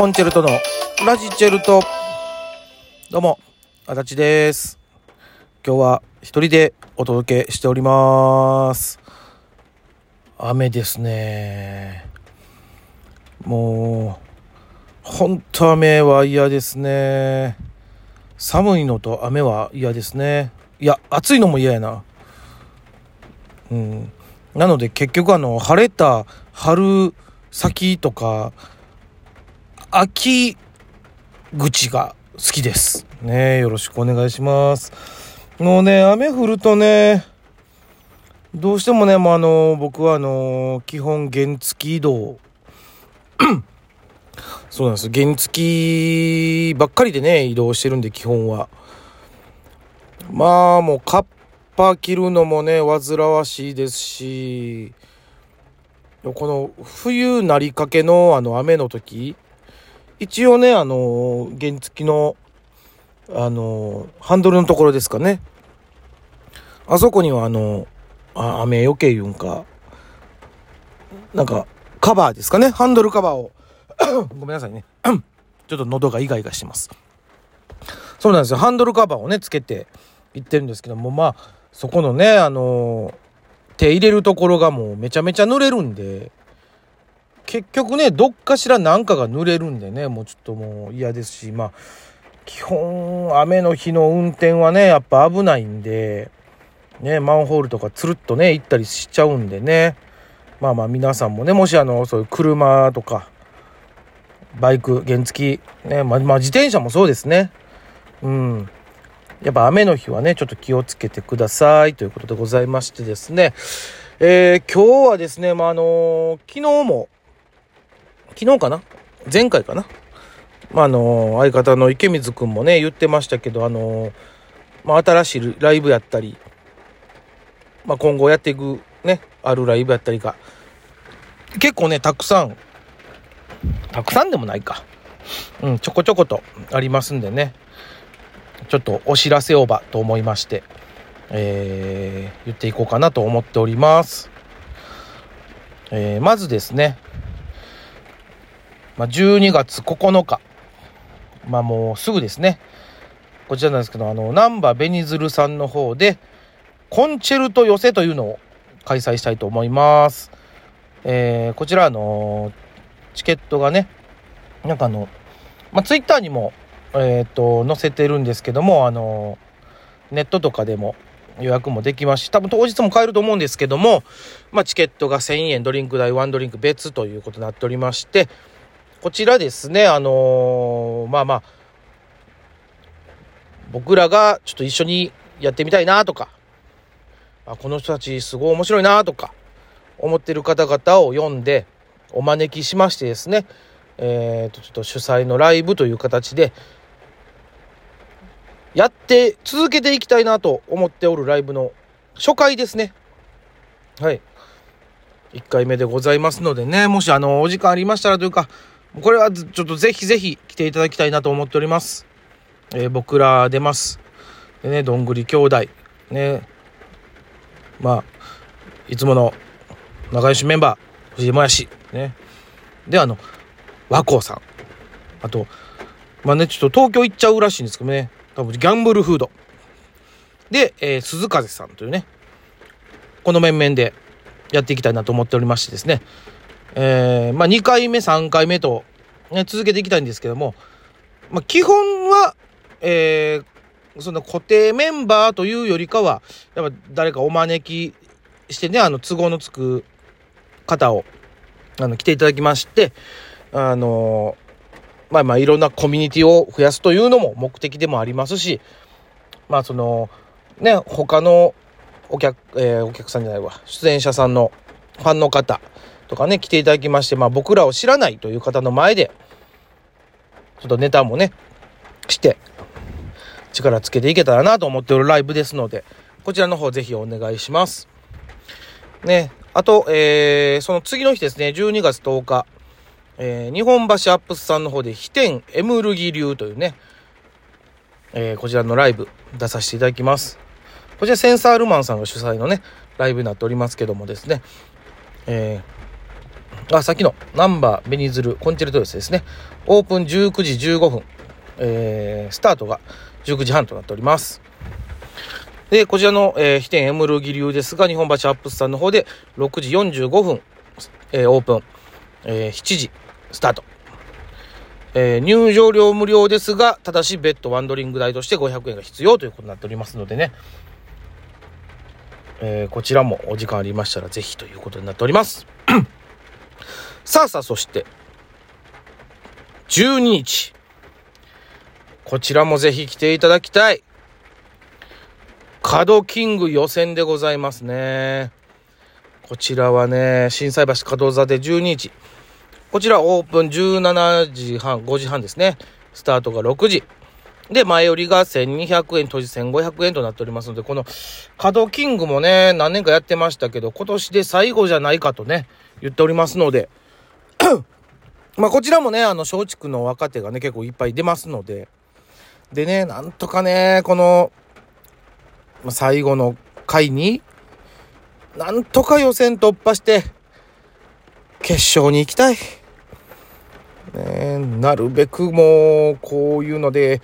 コンチェルトのラジチェルト。どうも、足立です。今日は一人でお届けしております。雨ですね。もう、ほんと雨は嫌ですね。寒いのと雨は嫌ですね。いや、暑いのも嫌やな。うん。なので結局あの、晴れた春先とか、秋口が好きです。ねよろしくお願いします。もうね、雨降るとね、どうしてもね、もうあの、僕はあの、基本原付移動。そうなんです。原付ばっかりでね、移動してるんで、基本は。まあ、もう、カッパ着るのもね、煩わしいですし、この冬なりかけのあの雨の時、一応ね、あの、原付の、あの、ハンドルのところですかね。あそこにはあの、あ雨よけ言うんか、なんか、カバーですかね。ハンドルカバーを、ごめんなさいね。ちょっと喉がイガイガしてます。そうなんですよ。ハンドルカバーをね、つけて行ってるんですけども、まあ、そこのね、あの、手入れるところがもうめちゃめちゃ濡れるんで、結局ね、どっかしらなんかが濡れるんでね、もうちょっともう嫌ですし、まあ、基本、雨の日の運転はね、やっぱ危ないんで、ね、マンホールとかつるっとね、行ったりしちゃうんでね、まあまあ皆さんもね、もしあの、そういう車とか、バイク、原付、ね、まあ、まあ自転車もそうですね。うん。やっぱ雨の日はね、ちょっと気をつけてくださいということでございましてですね、えー、今日はですね、まああの昨日も、昨日かな？前回かな？まあ、あの相方の池水くんもね、言ってましたけど、あのまあ、新しいライブやったり、まあ、今後やっていくね、あるライブやったりが、結構ね、たくさん、たくさんでもないか。うん、ちょこちょことありますんでね、ちょっとお知らせをばと思いまして、えー、言っていこうかなと思っております。えー、まずですね、まあ、12月9日、まあもうすぐですね、こちらなんですけど、あの、難波ベニズルさんの方で、コンチェルト寄せというのを開催したいと思います。えー、こちらあの、チケットがね、なんかあの、まあ、ツイッターにも、えっ、と、載せてるんですけども、あの、ネットとかでも予約もできますし、多分当日も買えると思うんですけども、まあ、チケットが1000円、ドリンク代ワンドリンク別ということになっておりまして、こちらですね、あのーまあまあ、僕らがちょっと一緒にやってみたいなとか、あこの人たちすごい面白いなとか、思ってる方々を呼んで、お招きしましてですね、えー、と、ちょっと主催のライブという形で、やって続けていきたいなと思っておるライブの初回ですね。はい。1回目でございますのでね、もしあの、お時間ありましたらというか、これはちょっとぜひぜひ来ていただきたいなと思っております。えー僕ら出ます。でね、どんぐり兄弟。ね。まあ、いつもの仲良しメンバー、藤井もやし。ね。で、あの、和光さん。あと、まあね、ちょっと東京行っちゃうらしいんですけどね。多分ギャンブルフード。で、えー鈴風さんというね、この面々でやっていきたいなと思っておりましてですね。えーまあ2回目、3回目と、ね、続けていきたいんですけども、まあ基本は、えーその固定メンバーというよりかは、やっぱ誰かお招きしてね、あの都合のつく方を、あの、来ていただきまして、あのまあまあいろんなコミュニティを増やすというのも目的でもありますし、まあその、ね、他のお客、えーお客さんじゃないわ、出演者さんのファンの方とかね、来ていただきまして、まあ僕らを知らないという方の前で、ちょっとネタもね、して、力つけていけたらなと思っておるライブですので、こちらの方ぜひお願いします。ね、あと、えーその次の日ですね、12月10日、えー日本橋アップスさんの方で、飛天エムルギ流というね、えーこちらのライブ出させていただきます。こちらセンサールマンさんが主催のね、ライブになっておりますけどもですね、えーあ、さっきのナンバーベニズルコンチェルト寄せですね。オープン19時15分。えー、スタートが19時半となっております。で、こちらの、えー、飛天エムルギ流ですが、日本橋アップスさんの方で6時45分、えー、オープン、えー、7時スタート。えー、入場料無料ですが、ただしベッドワンドリング代として500円が必要ということになっておりますのでね、えー、こちらもお時間ありましたらぜひということになっております。さあさあ、そして、12日。こちらもぜひ来ていただきたい。角キング予選でございますね。こちらはね、心斎橋角座で12日。こちらオープン17時半、5時半ですね。スタートが6時。で、前売りが1200円、当時1500円となっておりますので、この角キングもね、何年かやってましたけど、今年で最後じゃないかとね、言っておりますので、まあこちらもね、あの、松竹の若手がね、結構いっぱい出ますので、でね、なんとかね、この、最後の回に、なんとか予選突破して、決勝に行きたい。ね、なるべくもう、こういうので、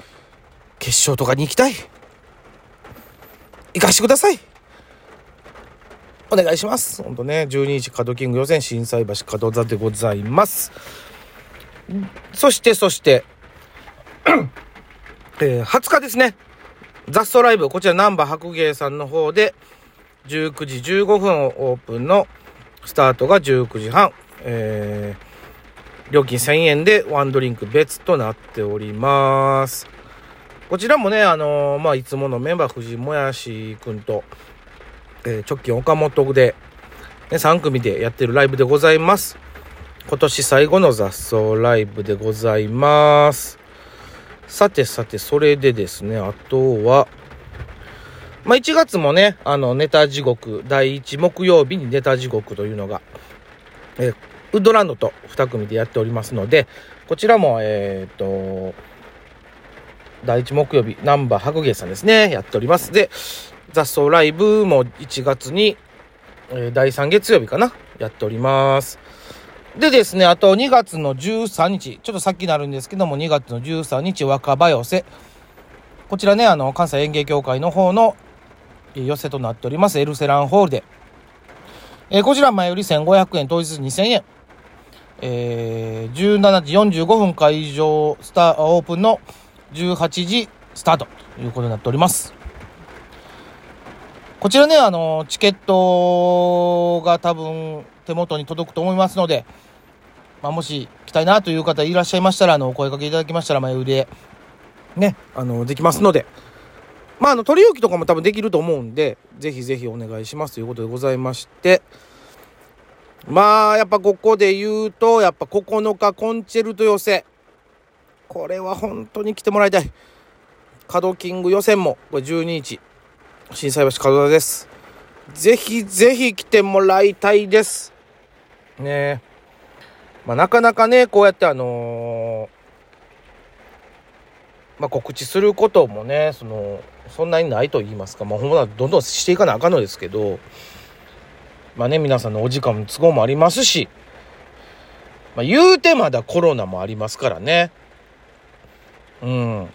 決勝とかに行きたい。行かしてください。お願いします。ほんとね、12日カドキング予選、震災橋門座でございます。そして、そして、えー、20日ですね。雑草ライブ、こちらナンバ白芸さんの方で、19時15分オープンのスタートが19時半。えー、料金1000円でワンドリンク別となっております。こちらもね、あのー、まあ、いつものメンバー藤井もやしくんと、えー、直近岡本で、ね、3組でやってるライブでございます。今年最後の雑草ライブでございます。さてさて、それでですね、あとは、まあ、1月もね、あの、ネタ地獄、第1木曜日にネタ地獄というのが、え、ウッドランドと2組でやっておりますので、こちらも、えっ、ー、と、第1木曜日、ナンバー白芸さんですね、やっております。で、雑草ライブも1月に、えー、第3月曜日かな、やっております。でですね、あと2月の13日、ちょっとさっきになるんですけども、2月の13日、若葉寄せ。こちらね、あの、関西園芸協会の方の寄せとなっております、エルセランホールで。えー、こちら前より1500円、当日2000円。えー、17時45分会場スター、オープンの18時スタートということになっております。こちらね、あの、チケットが多分手元に届くと思いますので、まあ、もし来たいなという方いらっしゃいましたら、あの、お声かけいただきましたら、前売りで、ね、あの、できますので、まあ、あの、取り置きとかも多分できると思うんで、ぜひぜひお願いしますということでございまして、まあ、やっぱここで言うと、やっぱ9日コンチェルト寄せ。これは本当に来てもらいたい。カドキング予選も、これ12日、心斎橋門田です。ぜひぜひ来てもらいたいです。ねえまあ、なかなかね、こうやってあのー、まあ、告知することもね、その、そんなにないと言いますか、まあ、ほんまどんどんしていかなあかんのですけど、まあね、皆さんのお時間の都合もありますし、まあ、言うてまだコロナもありますからね。うん。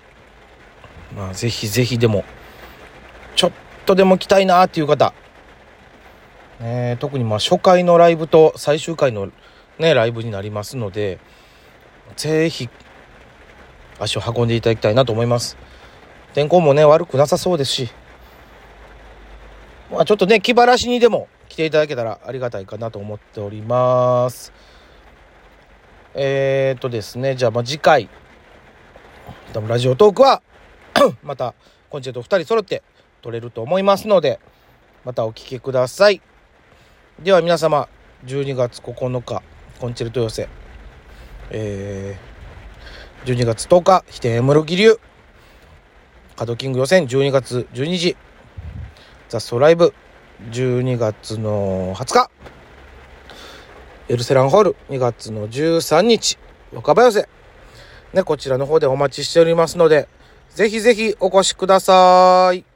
まあ、ぜひぜひでも、ちょっとでも来たいなっていう方、ね、特にまあ初回のライブと最終回のね、ライブになりますので、ぜひ、足を運んでいただきたいなと思います。天候もね、悪くなさそうですし、まあちょっとね、気晴らしにでも来ていただけたらありがたいかなと思っております。えー、っとですね、じゃあまあ次回、多分ラジオトークは また、コンチェルト2人揃って撮れると思いますので、またお聴きください。では皆様、12月9日、コンチェルト寄せ、えー、12月10日、飛天エムロギリュー、カドキング予選12月12時、雑草ライブ12月の20日、エルセランホール2月の13日、若葉寄せ、ね、こちらの方でお待ちしておりますので、ぜひぜひお越しください。